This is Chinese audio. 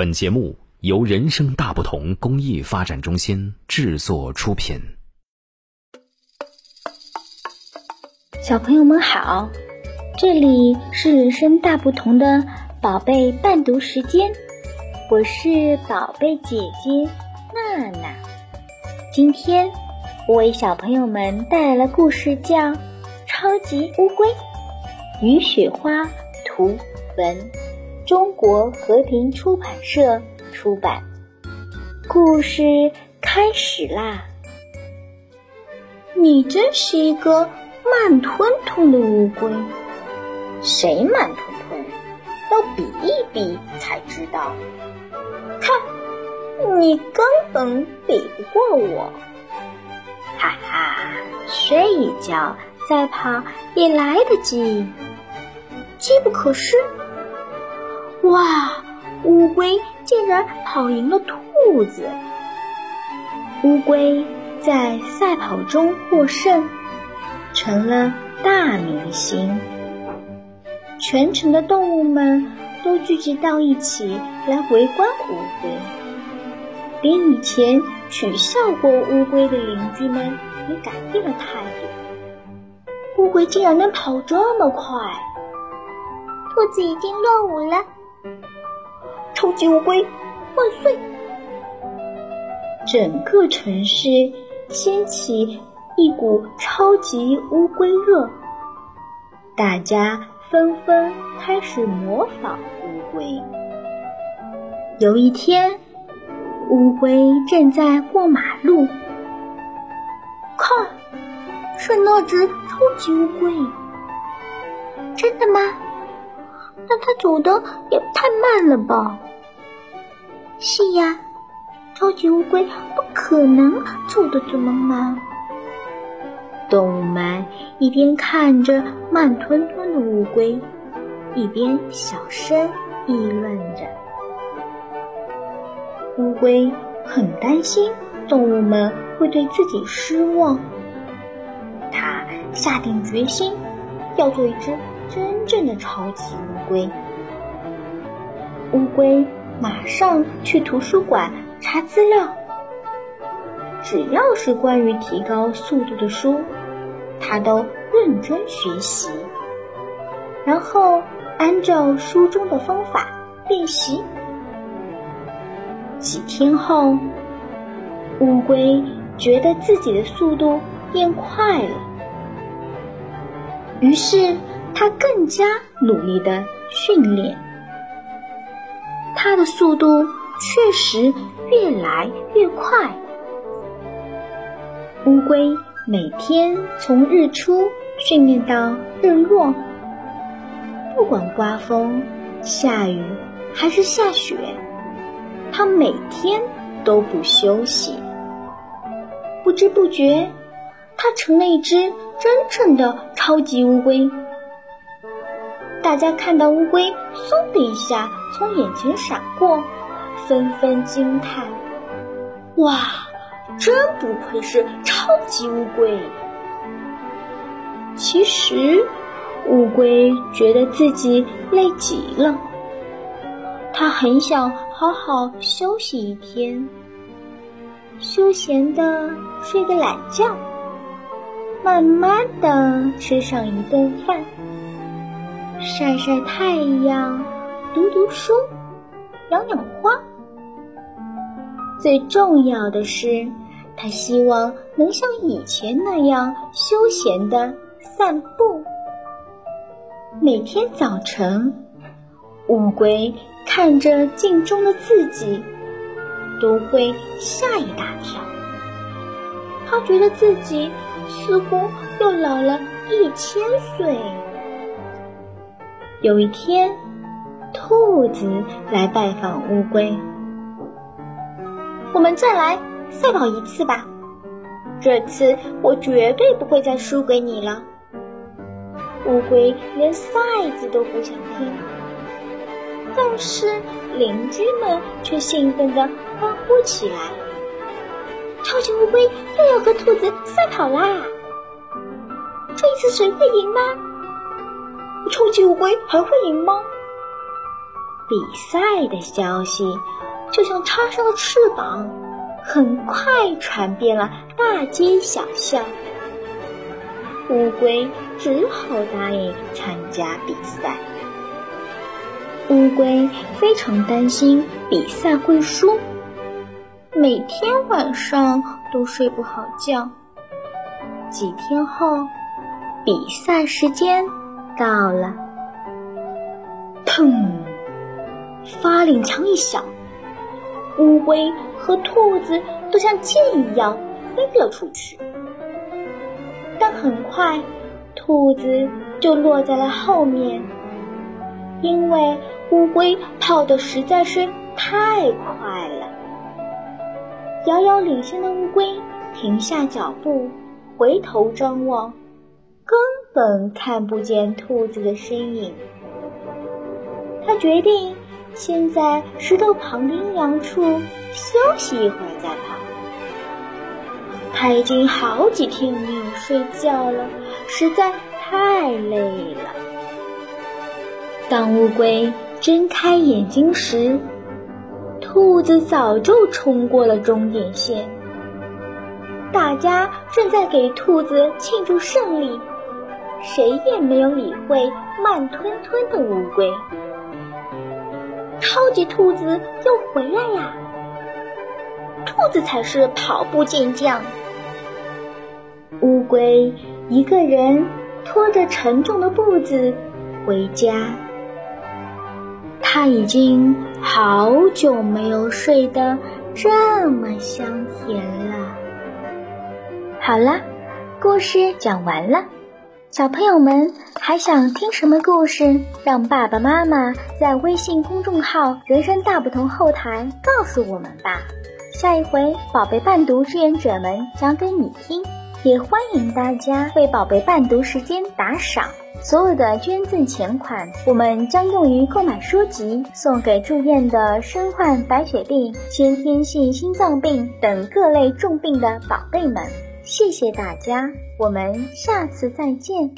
本节目由人生大不同公益发展中心制作出品。小朋友们好，这里是人生大不同的宝贝伴读时间，我是宝贝姐姐娜娜。今天我为小朋友们带来了故事，叫《超级乌龟》，于雪花图文。中国和平出版社出版。故事开始啦！你真是一个慢吞吞的乌龟。谁慢吞吞？要比一比才知道。看，你根本比不过我。哈哈，睡一觉再跑也来得及。机不可失。哇！乌龟竟然跑赢了兔子。乌龟在赛跑中获胜，成了大明星。全城的动物们都聚集到一起来围观乌龟，连以前取笑过乌龟的邻居们也改变了态度。乌龟竟然能跑这么快！兔子已经落伍了。超级乌龟万岁！整个城市掀起一股超级乌龟热，大家纷纷开始模仿乌龟。有一天，乌龟正在过马路，看，是那只超级乌龟。真的吗？那它走的也太慢了吧？是呀，超级乌龟不可能走的这么慢。动物们一边看着慢吞吞的乌龟，一边小声议论着。乌龟很担心动物们会对自己失望，它下定决心要做一只。真正的超级乌龟，乌龟马上去图书馆查资料。只要是关于提高速度的书，它都认真学习，然后按照书中的方法练习。几天后，乌龟觉得自己的速度变快了，于是。他更加努力的训练，他的速度确实越来越快。乌龟每天从日出训练到日落，不管刮风、下雨还是下雪，它每天都不休息。不知不觉，它成了一只真正的超级乌龟。大家看到乌龟嗖的一下从眼前闪过，纷纷惊叹：“哇，真不愧是超级乌龟！”其实，乌龟觉得自己累极了，它很想好好休息一天，休闲的睡个懒觉，慢慢的吃上一顿饭。晒晒太阳，读读书，养养花。最重要的是，他希望能像以前那样休闲的散步。每天早晨，乌龟看着镜中的自己，都会吓一大跳。他觉得自己似乎又老了一千岁。有一天，兔子来拜访乌龟。我们再来赛跑一次吧，这次我绝对不会再输给你了。乌龟连赛子都不想听，但是邻居们却兴奋地欢呼起来：“超级乌龟又要和兔子赛跑啦！这一次谁会赢呢？”超级乌龟还会赢吗？比赛的消息就像插上了翅膀，很快传遍了大街小巷。乌龟只好答应参加比赛。乌龟非常担心比赛会输，每天晚上都睡不好觉。几天后，比赛时间到了，砰！发令枪一响，乌龟和兔子都像箭一样飞了出去。但很快，兔子就落在了后面，因为乌龟跑得实在是太快了。遥遥领先的乌龟停下脚步，回头张望，本看不见兔子的身影。他决定先在石头旁的阴凉处休息一会儿再跑。他已经好几天没有睡觉了，实在太累了。当乌龟睁开眼睛时，兔子早就冲过了终点线。大家正在给兔子庆祝胜利，谁也没有理会慢吞吞的乌龟。超级兔子又回来啦！兔子才是跑步健将。乌龟一个人拖着沉重的步子回家，他已经好久没有睡得这么香甜了。好了，故事讲完了，小朋友们还想听什么故事？让爸爸妈妈在微信公众号“人生大不同”后台告诉我们吧。下一回，宝贝伴读志愿者们讲给你听。也欢迎大家为宝贝伴读时间打赏，所有的捐赠钱款，我们将用于购买书籍，送给住院的身患白血病、先天性心脏病等各类重病的宝贝们。谢谢大家，我们下次再见。